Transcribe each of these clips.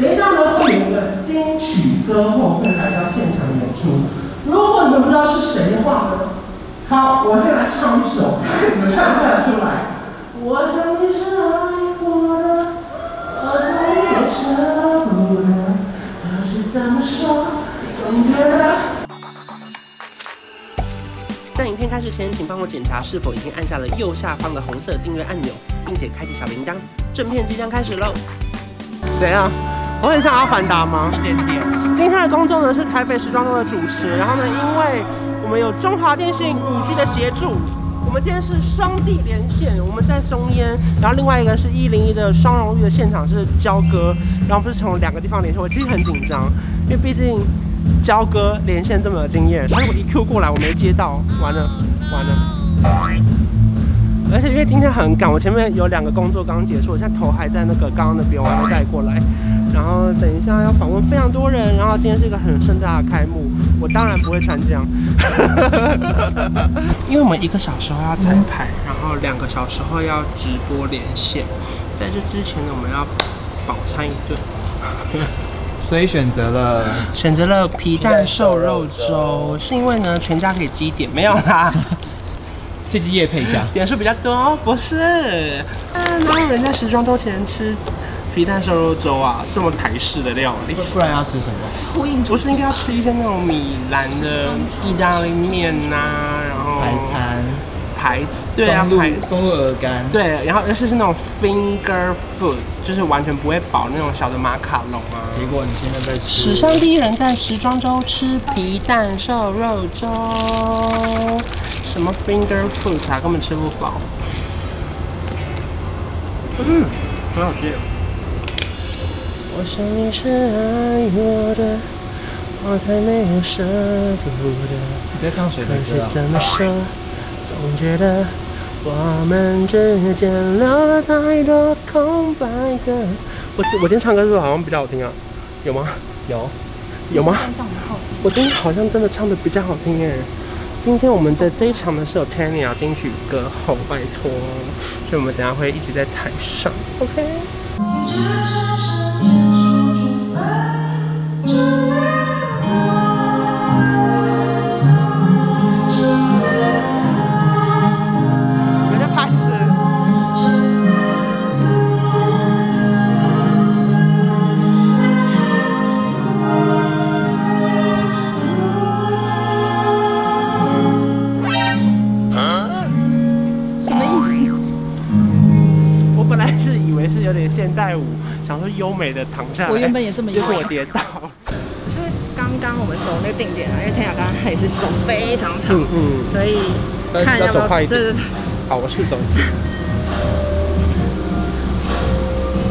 等一下呢，会有一个金曲歌后会来到现场演出。如果你们不知道是谁的话呢，好，我先来唱一首，你们唱不唱得出来？我想你是爱我的，我再也舍不得，可是怎么说，总觉得。在影片开始前，请帮我检查是否已经按下了右下方的红色订阅按钮，并且开启小铃铛。正片即将开始喽！怎样？我很像阿凡达吗？一点点。今天的工作呢是台北时装周的主持，然后呢，因为我们有中华电信五 G 的协助，我们今天是双地连线，我们在松烟，然后另外一个是一零一的双荣誉的现场是交哥，然后不是从两个地方连线，我其实很紧张，因为毕竟交哥连线这么有经验，但是我一 Q 过来我没接到，完了完了。而且因为今天很赶，我前面有两个工作刚结束，我现在头还在那个刚刚那边，我还没带过来。然后等一下要访问非常多人，然后今天是一个很盛大的开幕，我当然不会穿这样，因为我们一个小时后要彩排，然后两个小时后要直播连线，在这之前呢，我们要饱餐一顿，所以选择了选择了皮蛋瘦肉粥，是因为呢全家可以积点，没有啦。这支业配一下，点数比较多，不是？啊，哪有人在时装周前吃皮蛋瘦肉粥啊？这么台式的料理，不然要吃什么？不是应该要吃一些那种米兰的意大利面呐、啊，然后排餐、排对啊，排松露鹅肝，对，然后而且是那种 finger food，就是完全不会饱那种小的马卡龙啊。结果你现在在吃史上第一人在时装周吃皮蛋瘦肉粥。Finger food 啊，根本吃不饱。嗯，很好吃。我想你是爱我的，我才没有舍不得。你在唱谁的歌啊？可是怎么说，总觉得我们之间留了太多空白格。我我今天唱歌是不是好像比较好听啊？有吗？有，有吗？我今天好像真的唱的比较好听耶。今天我们在这一场呢是有 Tanya 金曲歌后，拜托，所以我们等下会一直在台上，OK。想说优美的躺下来，我原本也这么以为，结果我跌倒。只是刚刚我们走那个定点啊，因为天雅刚刚他也是走非常长，嗯嗯，所以看要不要走快一点。对对对，好，我试走一次。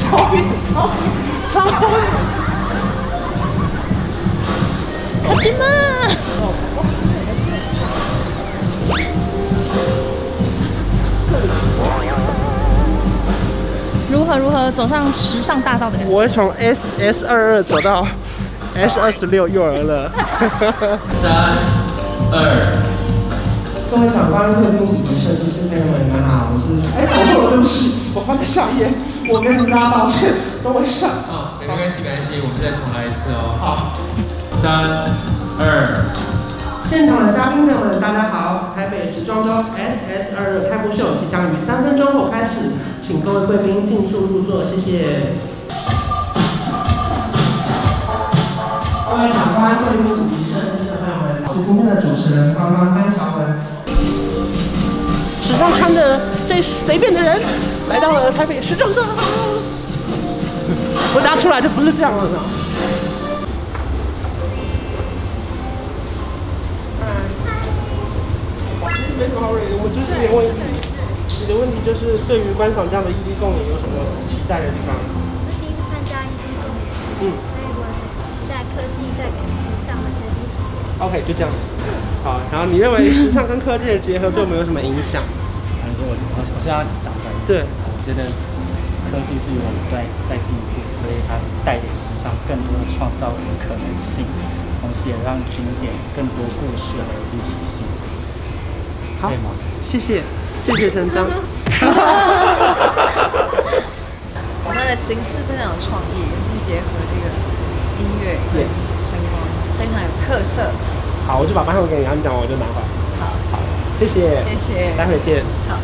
超远，超远，超远。小心嘛！何如何走上时尚大道的感觉？我从 S S 二二走到 S 二十六幼儿了。三二，各位长官、贵宾以及设计师朋友们，你们好，我是哎，走错了，对不起，我放在下一页，我跟大家道歉，等我一下啊，没关系没关系，我们再重来一次哦。好，三二。现场的嘉宾朋友们，大家好！台北时装周 S S 二二开幕秀即将于三分钟后开始，请各位贵宾尽速入座，谢谢。各位长官、贵宾以及摄影师朋友们，我是今天的主持人关关关韶文。史上穿的最随便的人，来到了台北时装周。我拿出来就不是这样了呢。没什么好问的，我就是有点问题。你的问题就是对于观赏这样的异地共演有什么期待的地方？我第一次参加异地共演，嗯，所以我很期待科技带给时尚的全新体验。OK，就这样。好，然后你认为时尚跟科技的结合对我们有什么影响？反正我我我是要讲出来。对，我觉得科技是我们在在进步，所以它带给时尚更多的创造的可能性，同时也让经典更多故事和历史性。好，谢谢，谢谢陈章。我们的形式非常有创意，结合这个音乐对声光，非常有特色。好，我就把麦克风给你，他们讲完我就拿回来。好，好，谢谢，谢谢，待会见。好。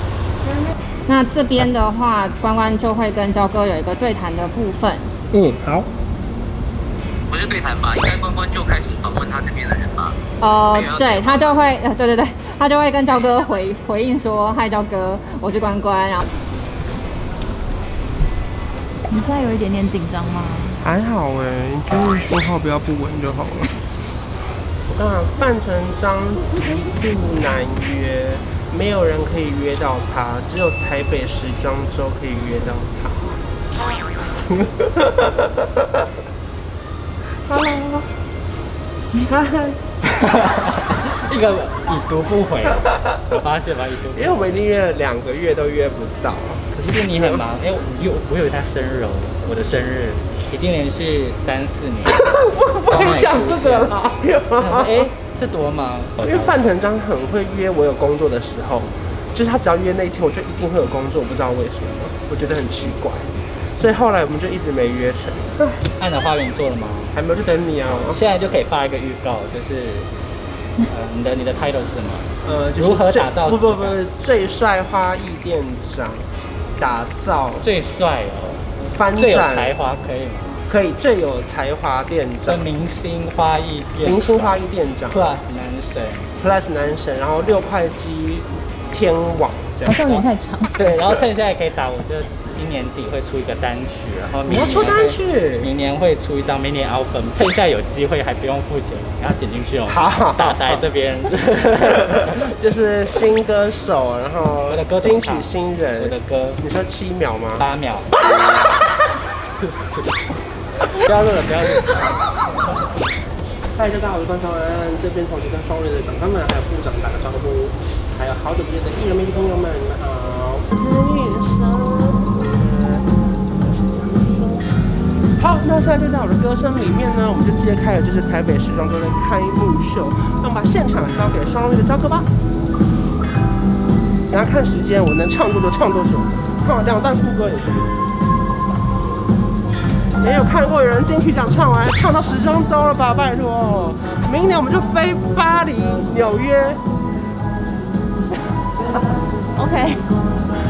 那这边的话，关关就会跟焦哥有一个对谈的部分。嗯，好。不是对谈吧？应该关关就开始访问他这边的人吧？哦、呃，对，他就会，呃，对对对，他就会跟焦哥回回应说：“嗨，焦哥，我是关关。”然后，你现在有一点点紧张吗？还好哎，就是说话不要不稳就好了。我看范成章极度难约，没有人可以约到他，只有台北时装周可以约到他。Hello，你看，一个已读不回，我发现吧，已读。因为我们已经约了两个月都约不到，可是你很忙，因为我有我有他生日哦，我的生日已经连续三四年。我不会讲这个了。哎，是多忙？因为范丞章很会约我有工作的时候，就是他只要约那一天，我就一定会有工作，我不知道为什么，我觉得很奇怪。所以后来我们就一直没约成。爱的花园做了吗？还没有，就等你啊！现在就可以发一个预告，就是呃，你的你的 title 是什么？呃，如何打造？不不不，最帅花艺店长，打造最帅哦，翻转最有才华可以吗？可以，最有才华店长，明星花艺店，明星花艺店长，plus 男神，plus 男神，然后六块肌天王，好像有点太长。对，然后趁现在可以打，我就。今年底会出一个单曲，然后明年会出单曲，明年会出一张明年 album，趁现在有机会还不用付钱，然后点进去哦。好，大呆这边 就是新歌手，然后我的歌金曲新人，我的歌，你说七秒吗？八秒。不要录了，不要录。嗨，大家好，我是关韶文，这边同时跟双瑞的长官们还有部长打个招呼，还有好久不见的艺人媒体朋友们，你们好。好，那现在就在我的歌声里面呢，我们就揭开了就是台北时装周的开幕秀。那我们把现场交给双瑞的交哥吧。等下看时间，我能唱多久唱多久，唱两段副歌也可以。没有看过有人进去讲唱完唱到时装周了吧？拜托，明年我们就飞巴黎、纽约。OK，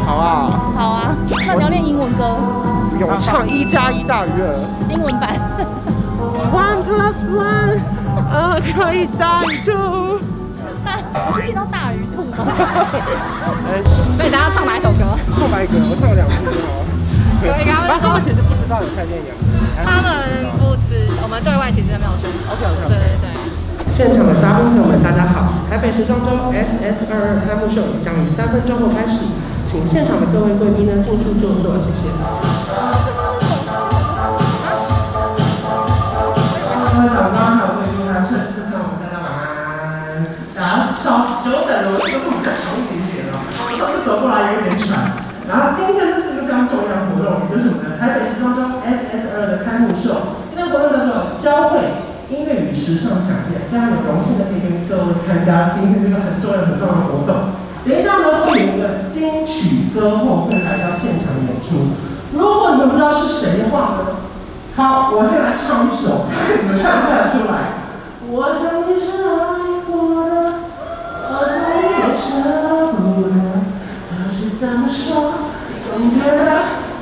好啊。好啊，那你要练英文歌。我唱一加一大于二，英文版。One plus one，呃，可以大于 two。大，不是遇到大于 two 吗？所以大家唱哪一首歌？空白格，我唱了两次就好了。可以，他们说其实不知道有蔡健雅。他们不知，我们对外其实没有宣传。OK OK。对对对。现场的嘉宾朋友们，大家好！台北时装周 SS 二二开幕秀即将于三分钟后开始，请现场的各位贵宾呢，尽速就座，谢谢。各位长官还有贵宾呢，趁这次我们大家晚安。然后稍久等了，我这个路比较长一点点啊，我上次走过来有点喘。然后今天呢是一个非常重要的活动，也就是我们的台北时装周 SS 二的开幕秀。今天活动叫做交汇音乐与时尚饗宴，非常有荣幸的可以跟各位参加今天这个很重要很重要的活动。等一下呢，会有一个金曲歌后会来到现场演出。如果你们不知道是谁的话呢？好，我先来唱一首，你们唱不出来。我想你是爱过的，我再也舍不得。可是怎么说，总觉得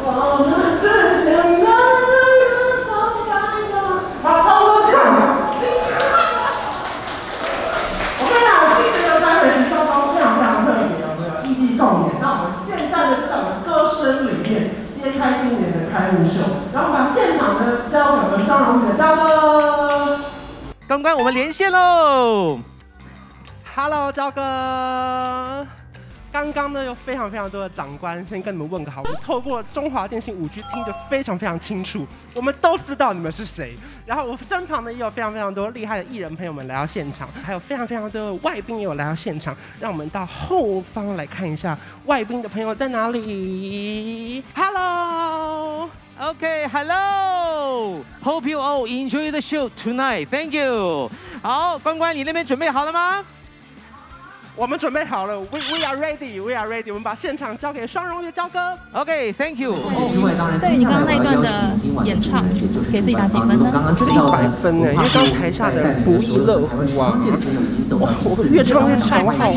我们之间能如何改变？好，差不多这样。我跟你讲，我今年的台北时装周非常非常特别哦，异地共演。那我们现在呢，就在我们歌声里面。揭开今年的开幕秀，然后把现场呢交给我们上龙的焦哥。关关，我们连线喽！Hello，焦哥。刚刚呢有非常非常多的长官，先跟你们问个好。我们透过中华电信五 G 听得非常非常清楚，我们都知道你们是谁。然后我身旁呢也有非常非常多厉害的艺人朋友们来到现场，还有非常非常多的外宾也有来到现场。让我们到后方来看一下外宾的朋友在哪里。Hello，OK，Hello，Hope you all enjoy the show tonight. Thank you。好，关关，你那边准备好了吗？我们准备好了，We We are ready, We are ready。我们把现场交给双荣的焦哥。OK，Thank you。对于你刚刚那一段的演唱，给自己打几分呢？我觉得一百分呢，因为刚刚台下的人不亦乐乎啊！哇，我越唱越唱，我好，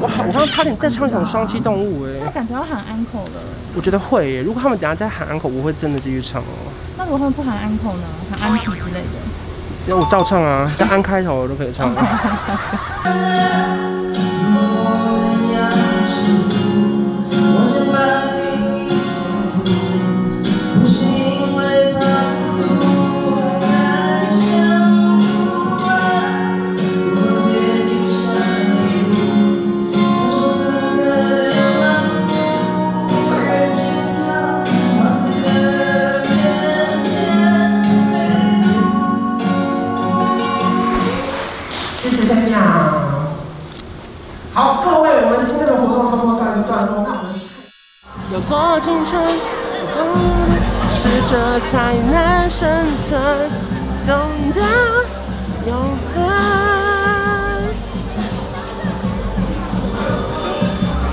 我好，我刚刚差点再唱一场双栖动物哎。那感觉要喊安可了。我觉得会耶，如果他们等下再喊安可，我会真的继续唱哦。那如果他们不喊安口呢？喊安琪之类的？要我照唱啊，在安开头我都可以唱。好，各位，我们今天的活动差不多告一段落。那我们有过青春，有过试着才能生存，懂得永恒。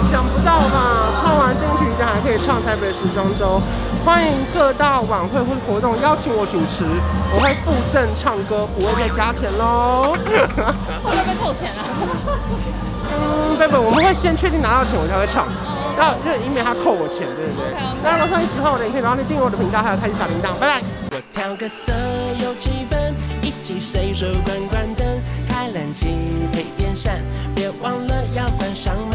想不到吧？唱完金曲奖还可以唱台北时装周，欢迎各大晚会或活动邀请我主持，我会附赠唱歌，不会再加钱喽。会不会被扣钱啊？嗯，贝贝，我们会先确定拿到钱，我才会唱，那就是以免他扣我钱，对不对？那如果说你喜欢我的影片，然后你订阅我的频道，还有开启小铃铛，拜拜。我调个色有气氛，一起随手关关灯，开冷气配电扇，别忘了要关上门。